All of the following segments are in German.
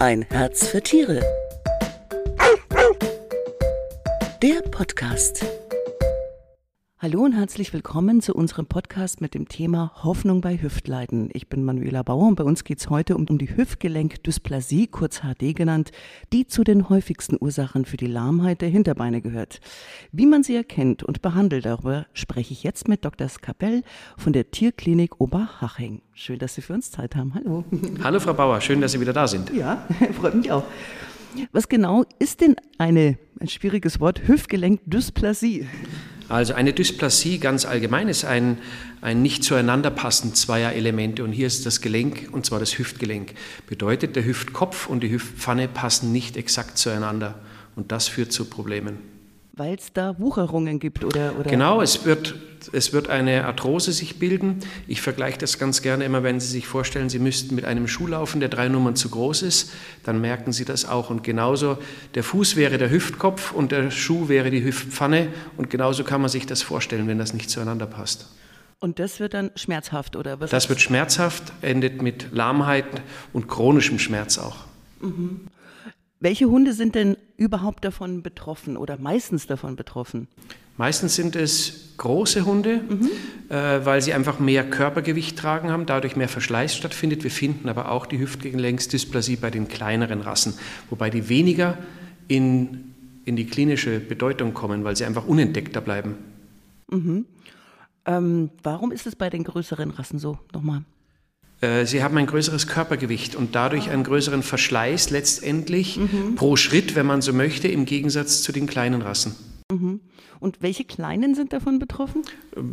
Ein Herz für Tiere. Der Podcast. Hallo und herzlich willkommen zu unserem Podcast mit dem Thema Hoffnung bei Hüftleiden. Ich bin Manuela Bauer und bei uns geht es heute um, um die Hüftgelenkdysplasie, kurz HD genannt, die zu den häufigsten Ursachen für die Lahmheit der Hinterbeine gehört. Wie man sie erkennt und behandelt, darüber spreche ich jetzt mit Dr. Skapell von der Tierklinik Oberhaching. Schön, dass Sie für uns Zeit haben. Hallo. Hallo Frau Bauer, schön, dass Sie wieder da sind. Ja, freut mich auch. Was genau ist denn eine, ein schwieriges Wort, Hüftgelenkdysplasie? Also eine Dysplasie ganz allgemein ist ein, ein nicht zueinander passend zweier Elemente und hier ist das Gelenk und zwar das Hüftgelenk. Bedeutet, der Hüftkopf und die Hüftpfanne passen nicht exakt zueinander und das führt zu Problemen. Weil es da Wucherungen gibt oder, oder? Genau, es wird, es wird eine Arthrose sich bilden. Ich vergleiche das ganz gerne immer, wenn Sie sich vorstellen, Sie müssten mit einem Schuh laufen, der drei Nummern zu groß ist, dann merken Sie das auch. Und genauso, der Fuß wäre der Hüftkopf und der Schuh wäre die Hüftpfanne. Und genauso kann man sich das vorstellen, wenn das nicht zueinander passt. Und das wird dann schmerzhaft, oder was? Das wird schmerzhaft, endet mit Lahmheit und chronischem Schmerz auch. Mhm. Welche Hunde sind denn überhaupt davon betroffen oder meistens davon betroffen? Meistens sind es große Hunde, mhm. äh, weil sie einfach mehr Körpergewicht tragen haben, dadurch mehr Verschleiß stattfindet. Wir finden aber auch die Hüftgelenksdysplasie bei den kleineren Rassen, wobei die weniger in, in die klinische Bedeutung kommen, weil sie einfach unentdeckter bleiben. Mhm. Ähm, warum ist es bei den größeren Rassen so? Nochmal. Äh, sie haben ein größeres Körpergewicht und dadurch einen größeren Verschleiß letztendlich mhm. pro Schritt, wenn man so möchte, im Gegensatz zu den kleinen Rassen. Mhm. Und welche Kleinen sind davon betroffen?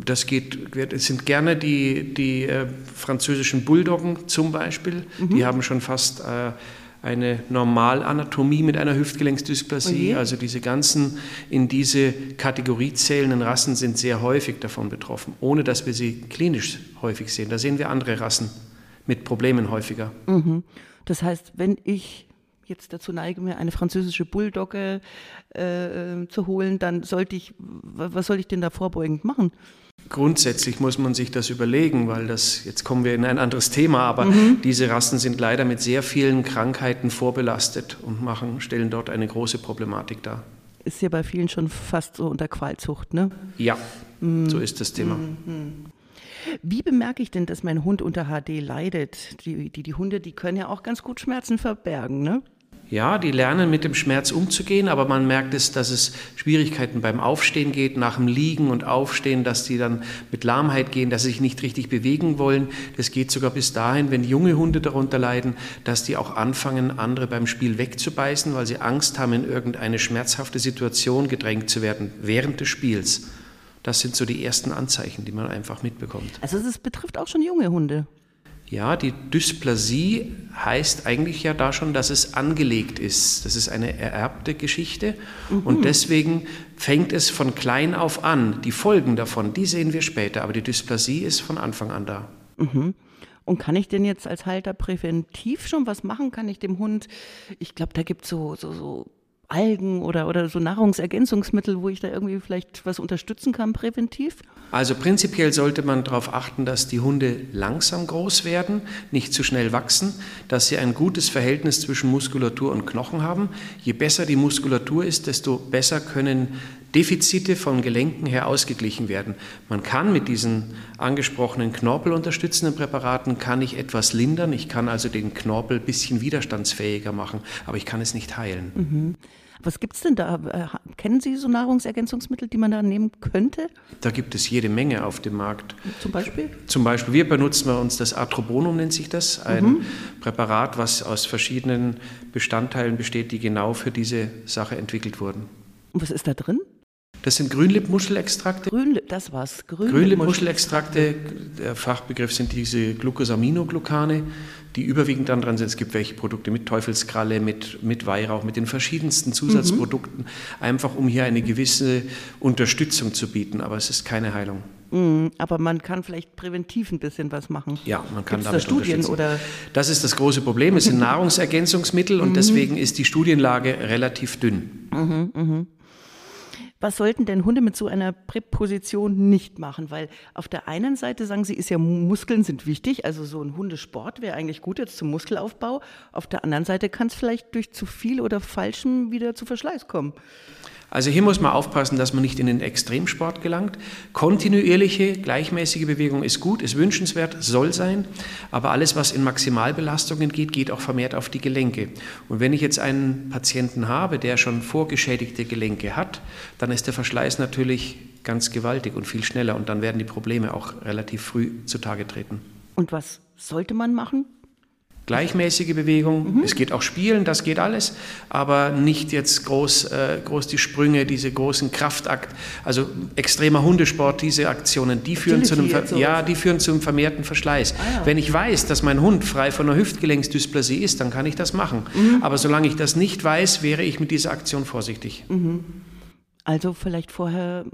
Das geht, es sind gerne die, die äh, französischen Bulldoggen zum Beispiel. Mhm. Die haben schon fast äh, eine Normalanatomie mit einer Hüftgelenksdysplasie. Okay. Also diese ganzen in diese Kategorie zählenden Rassen sind sehr häufig davon betroffen, ohne dass wir sie klinisch häufig sehen. Da sehen wir andere Rassen mit Problemen häufiger. Mhm. Das heißt, wenn ich jetzt dazu neige, mir eine französische Bulldogge äh, zu holen, dann sollte ich, was soll ich denn da vorbeugend machen? Grundsätzlich muss man sich das überlegen, weil das, jetzt kommen wir in ein anderes Thema, aber mhm. diese Rassen sind leider mit sehr vielen Krankheiten vorbelastet und machen, stellen dort eine große Problematik dar. Ist ja bei vielen schon fast so unter Qualzucht, ne? Ja, mhm. so ist das Thema. Mhm. Wie bemerke ich denn, dass mein Hund unter HD leidet? Die, die, die Hunde, die können ja auch ganz gut Schmerzen verbergen, ne? Ja, die lernen mit dem Schmerz umzugehen, aber man merkt es, dass es Schwierigkeiten beim Aufstehen geht, nach dem Liegen und Aufstehen, dass die dann mit Lahmheit gehen, dass sie sich nicht richtig bewegen wollen. Das geht sogar bis dahin, wenn junge Hunde darunter leiden, dass die auch anfangen, andere beim Spiel wegzubeißen, weil sie Angst haben, in irgendeine schmerzhafte Situation gedrängt zu werden während des Spiels. Das sind so die ersten Anzeichen, die man einfach mitbekommt. Also es betrifft auch schon junge Hunde. Ja, die Dysplasie heißt eigentlich ja da schon, dass es angelegt ist. Das ist eine ererbte Geschichte mhm. und deswegen fängt es von klein auf an. Die Folgen davon, die sehen wir später, aber die Dysplasie ist von Anfang an da. Mhm. Und kann ich denn jetzt als Halter präventiv schon was machen? Kann ich dem Hund, ich glaube, da gibt es so, so, so Algen oder, oder so Nahrungsergänzungsmittel, wo ich da irgendwie vielleicht was unterstützen kann präventiv? Also prinzipiell sollte man darauf achten, dass die Hunde langsam groß werden, nicht zu schnell wachsen, dass sie ein gutes Verhältnis zwischen Muskulatur und Knochen haben. Je besser die Muskulatur ist, desto besser können Defizite von Gelenken her ausgeglichen werden. Man kann mit diesen angesprochenen knorpelunterstützenden Präparaten kann ich etwas lindern. Ich kann also den Knorpel ein bisschen widerstandsfähiger machen, aber ich kann es nicht heilen. Mhm. Was gibt es denn da? Äh, kennen Sie so Nahrungsergänzungsmittel, die man da nehmen könnte? Da gibt es jede Menge auf dem Markt. Zum Beispiel? Zum Beispiel, wir benutzen bei uns das Atrobonum, nennt sich das, ein mhm. Präparat, was aus verschiedenen Bestandteilen besteht, die genau für diese Sache entwickelt wurden. Und was ist da drin? Das sind Grünlippmuschelextrakte. Grünlipp, das war's. Grünlippmuschelextrakte, der Fachbegriff sind diese Glucosaminoglucane, die überwiegend dann dran sind. Es gibt welche Produkte mit Teufelskralle, mit, mit Weihrauch, mit den verschiedensten Zusatzprodukten, mhm. einfach um hier eine gewisse Unterstützung zu bieten, aber es ist keine Heilung. Mhm, aber man kann vielleicht präventiv ein bisschen was machen. Ja, man kann Gibt's damit da Studien oder Das ist das große Problem. Es sind Nahrungsergänzungsmittel und mhm. deswegen ist die Studienlage relativ dünn. Mhm, mhm. Was sollten denn Hunde mit so einer Präposition nicht machen? Weil auf der einen Seite sagen Sie, ist ja Muskeln sind wichtig, also so ein Hundesport wäre eigentlich gut jetzt zum Muskelaufbau. Auf der anderen Seite kann es vielleicht durch zu viel oder falschem wieder zu Verschleiß kommen. Also hier muss man aufpassen, dass man nicht in den Extremsport gelangt. Kontinuierliche, gleichmäßige Bewegung ist gut, ist wünschenswert, soll sein, aber alles, was in Maximalbelastungen geht, geht auch vermehrt auf die Gelenke. Und wenn ich jetzt einen Patienten habe, der schon vorgeschädigte Gelenke hat, dann ist der Verschleiß natürlich ganz gewaltig und viel schneller und dann werden die Probleme auch relativ früh zutage treten. Und was sollte man machen? Gleichmäßige Bewegung, mhm. es geht auch Spielen, das geht alles, aber nicht jetzt groß, äh, groß die Sprünge, diese großen Kraftakt, also extremer Hundesport, diese Aktionen, die führen, zu einem, ja, die führen zu einem vermehrten Verschleiß. Ah, ja. Wenn ich weiß, dass mein Hund frei von einer Hüftgelenksdysplasie ist, dann kann ich das machen. Mhm. Aber solange ich das nicht weiß, wäre ich mit dieser Aktion vorsichtig. Mhm. Also vielleicht vorher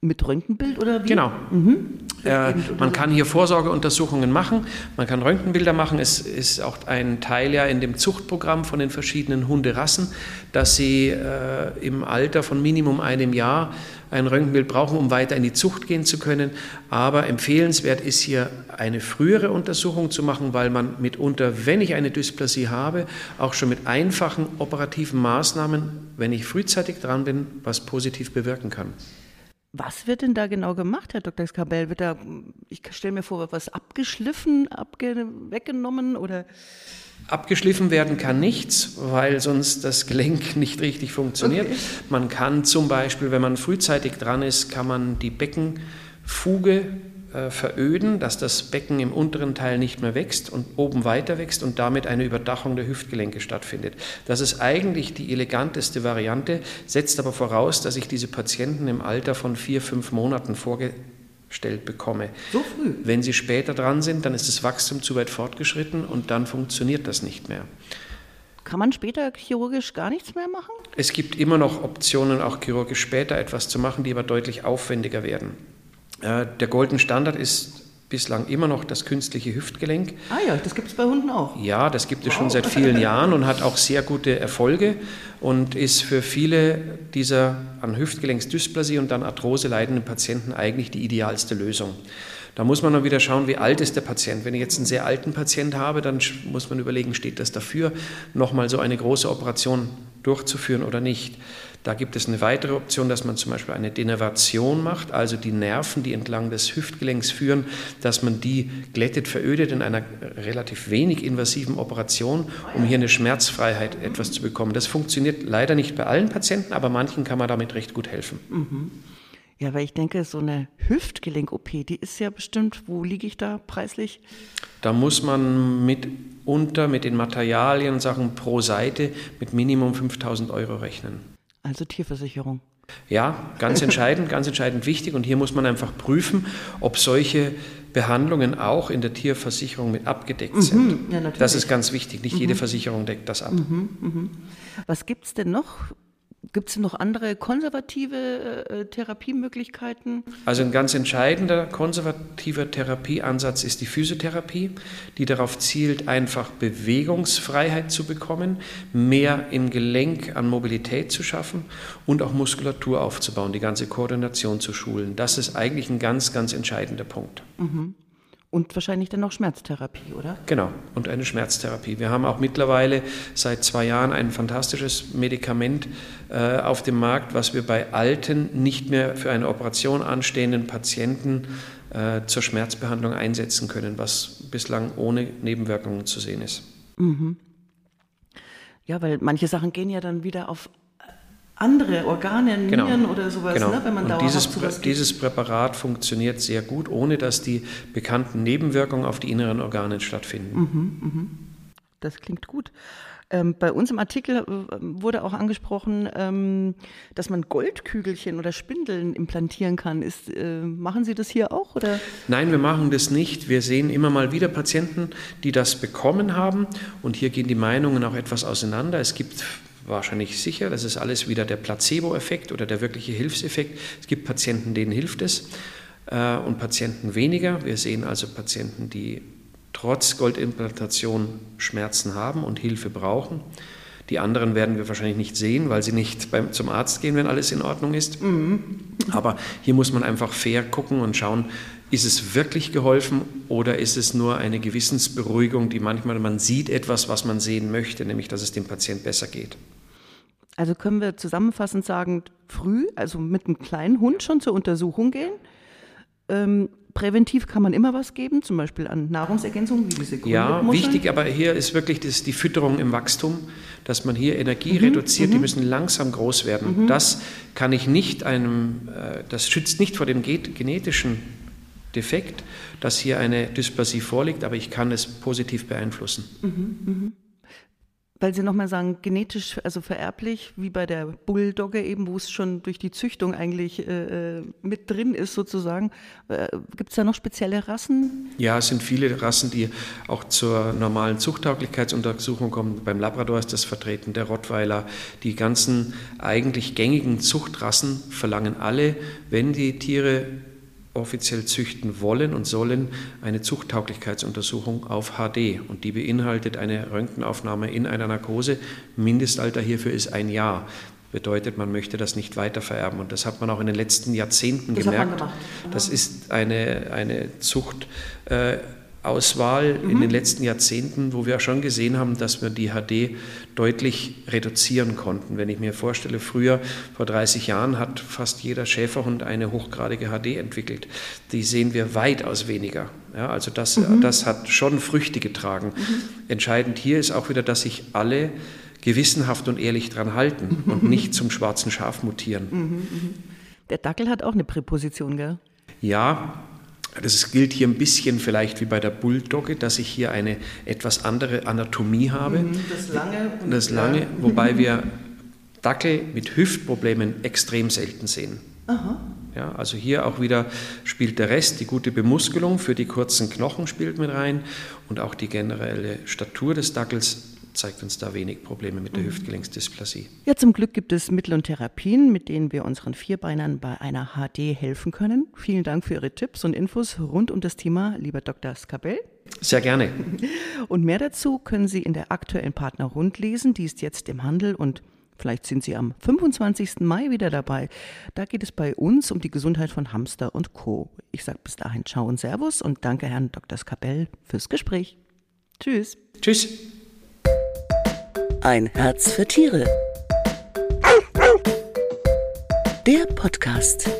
mit Röntgenbild oder wie? Genau. Mhm. Äh, man kann hier Vorsorgeuntersuchungen machen, man kann Röntgenbilder machen. Es ist auch ein Teil ja in dem Zuchtprogramm von den verschiedenen Hunderassen, dass sie äh, im Alter von Minimum einem Jahr ein Röntgenbild brauchen, um weiter in die Zucht gehen zu können. Aber empfehlenswert ist hier eine frühere Untersuchung zu machen, weil man mitunter, wenn ich eine Dysplasie habe, auch schon mit einfachen operativen Maßnahmen, wenn ich frühzeitig dran bin, was positiv bewirken kann. Was wird denn da genau gemacht, Herr Dr. Skabell? Wird da, ich stelle mir vor, was abgeschliffen, abge weggenommen oder? Abgeschliffen werden kann nichts, weil sonst das Gelenk nicht richtig funktioniert. Okay. Man kann zum Beispiel, wenn man frühzeitig dran ist, kann man die Beckenfuge äh, veröden, dass das Becken im unteren Teil nicht mehr wächst und oben weiter wächst und damit eine Überdachung der Hüftgelenke stattfindet. Das ist eigentlich die eleganteste Variante, setzt aber voraus, dass ich diese Patienten im Alter von vier, fünf Monaten vorgestellt bekomme. So früh? Wenn sie später dran sind, dann ist das Wachstum zu weit fortgeschritten und dann funktioniert das nicht mehr. Kann man später chirurgisch gar nichts mehr machen? Es gibt immer noch Optionen, auch chirurgisch später etwas zu machen, die aber deutlich aufwendiger werden. Äh, der Golden Standard ist bislang immer noch das künstliche Hüftgelenk. Ah ja, das gibt es bei Hunden auch. Ja, das gibt es wow. schon seit vielen Jahren und hat auch sehr gute Erfolge und ist für viele dieser an Hüftgelenksdysplasie und dann Arthrose leidenden Patienten eigentlich die idealste Lösung. Da muss man dann wieder schauen, wie alt ist der Patient. Wenn ich jetzt einen sehr alten Patient habe, dann muss man überlegen, steht das dafür, nochmal so eine große Operation durchzuführen oder nicht. Da gibt es eine weitere Option, dass man zum Beispiel eine Denervation macht, also die Nerven, die entlang des Hüftgelenks führen, dass man die glättet, verödet in einer relativ wenig invasiven Operation, um hier eine Schmerzfreiheit etwas zu bekommen. Das funktioniert leider nicht bei allen Patienten, aber manchen kann man damit recht gut helfen. Mhm. Ja, weil ich denke, so eine Hüftgelenk-OP, die ist ja bestimmt, wo liege ich da preislich? Da muss man mitunter mit den Materialien und Sachen pro Seite mit Minimum 5000 Euro rechnen. Also Tierversicherung. Ja, ganz entscheidend, ganz entscheidend wichtig. Und hier muss man einfach prüfen, ob solche Behandlungen auch in der Tierversicherung mit abgedeckt mhm, sind. Ja, das ist ganz wichtig. Nicht mhm. jede Versicherung deckt das ab. Mhm, mhm. Was gibt es denn noch Gibt es noch andere konservative äh, Therapiemöglichkeiten? Also ein ganz entscheidender konservativer Therapieansatz ist die Physiotherapie, die darauf zielt, einfach Bewegungsfreiheit zu bekommen, mehr im Gelenk an Mobilität zu schaffen und auch Muskulatur aufzubauen, die ganze Koordination zu schulen. Das ist eigentlich ein ganz, ganz entscheidender Punkt. Mhm. Und wahrscheinlich dann auch Schmerztherapie, oder? Genau, und eine Schmerztherapie. Wir haben auch mittlerweile seit zwei Jahren ein fantastisches Medikament äh, auf dem Markt, was wir bei alten, nicht mehr für eine Operation anstehenden Patienten äh, zur Schmerzbehandlung einsetzen können, was bislang ohne Nebenwirkungen zu sehen ist. Mhm. Ja, weil manche Sachen gehen ja dann wieder auf andere Organe, Nieren genau. oder sowas, genau. ne, wenn man Und dieses, sowas dieses Präparat funktioniert sehr gut, ohne dass die bekannten Nebenwirkungen auf die inneren Organe stattfinden. Mhm, mhm. Das klingt gut. Ähm, bei uns im Artikel äh, wurde auch angesprochen, ähm, dass man Goldkügelchen oder Spindeln implantieren kann. Ist, äh, machen Sie das hier auch? Oder? Nein, wir machen das nicht. Wir sehen immer mal wieder Patienten, die das bekommen haben. Und hier gehen die Meinungen auch etwas auseinander. Es gibt wahrscheinlich sicher. Das ist alles wieder der Placebo-Effekt oder der wirkliche Hilfseffekt. Es gibt Patienten, denen hilft es äh, und Patienten weniger. Wir sehen also Patienten, die trotz Goldimplantation Schmerzen haben und Hilfe brauchen. Die anderen werden wir wahrscheinlich nicht sehen, weil sie nicht beim, zum Arzt gehen, wenn alles in Ordnung ist. Mhm. Aber hier muss man einfach fair gucken und schauen, ist es wirklich geholfen oder ist es nur eine Gewissensberuhigung, die manchmal man sieht etwas, was man sehen möchte, nämlich dass es dem Patient besser geht. Also können wir zusammenfassend sagen, früh, also mit einem kleinen Hund schon zur Untersuchung gehen. Ähm, präventiv kann man immer was geben, zum Beispiel an Nahrungsergänzungen wie diese Ja, wichtig, aber hier ist wirklich das, die Fütterung im Wachstum, dass man hier Energie mhm, reduziert, die mhm. müssen langsam groß werden. Mhm. Das kann ich nicht einem, äh, das schützt nicht vor dem genetischen Defekt, dass hier eine Dysplasie vorliegt, aber ich kann es positiv beeinflussen. Mhm, mh. Weil Sie nochmal sagen, genetisch, also vererblich, wie bei der Bulldogge eben, wo es schon durch die Züchtung eigentlich äh, äh mit drin ist sozusagen. Äh, Gibt es da noch spezielle Rassen? Ja, es sind viele Rassen, die auch zur normalen Zuchttauglichkeitsuntersuchung kommen. Beim Labrador ist das vertreten, der Rottweiler. Die ganzen eigentlich gängigen Zuchtrassen verlangen alle, wenn die Tiere offiziell züchten wollen und sollen, eine Zuchttauglichkeitsuntersuchung auf HD. Und die beinhaltet eine Röntgenaufnahme in einer Narkose. Mindestalter hierfür ist ein Jahr. Bedeutet, man möchte das nicht weiter vererben. Und das hat man auch in den letzten Jahrzehnten das gemerkt. Das ist eine, eine Zucht. Äh, Auswahl mhm. in den letzten Jahrzehnten, wo wir schon gesehen haben, dass wir die HD deutlich reduzieren konnten. Wenn ich mir vorstelle, früher, vor 30 Jahren, hat fast jeder Schäferhund eine hochgradige HD entwickelt. Die sehen wir weitaus weniger. Ja, also das, mhm. das hat schon Früchte getragen. Mhm. Entscheidend hier ist auch wieder, dass sich alle gewissenhaft und ehrlich dran halten und nicht zum schwarzen Schaf mutieren. Mhm, mhm. Der Dackel hat auch eine Präposition, gell? Ja, das gilt hier ein bisschen vielleicht wie bei der Bulldogge, dass ich hier eine etwas andere Anatomie habe. Mhm, das lange. Und das lange, wobei wir Dackel mit Hüftproblemen extrem selten sehen. Aha. Ja, also hier auch wieder spielt der Rest, die gute Bemuskelung für die kurzen Knochen spielt mit rein und auch die generelle Statur des Dackels zeigt uns da wenig Probleme mit der mhm. Hüftgelenksdysplasie. Ja, zum Glück gibt es Mittel und Therapien, mit denen wir unseren Vierbeinern bei einer HD helfen können. Vielen Dank für Ihre Tipps und Infos rund um das Thema, lieber Dr. Skabell. Sehr gerne. Und mehr dazu können Sie in der aktuellen Partner Rund lesen. Die ist jetzt im Handel und Vielleicht sind Sie am 25. Mai wieder dabei. Da geht es bei uns um die Gesundheit von Hamster und Co. Ich sage bis dahin Ciao und Servus und danke Herrn Dr. Skabell fürs Gespräch. Tschüss. Tschüss. Ein Herz für Tiere. Der Podcast.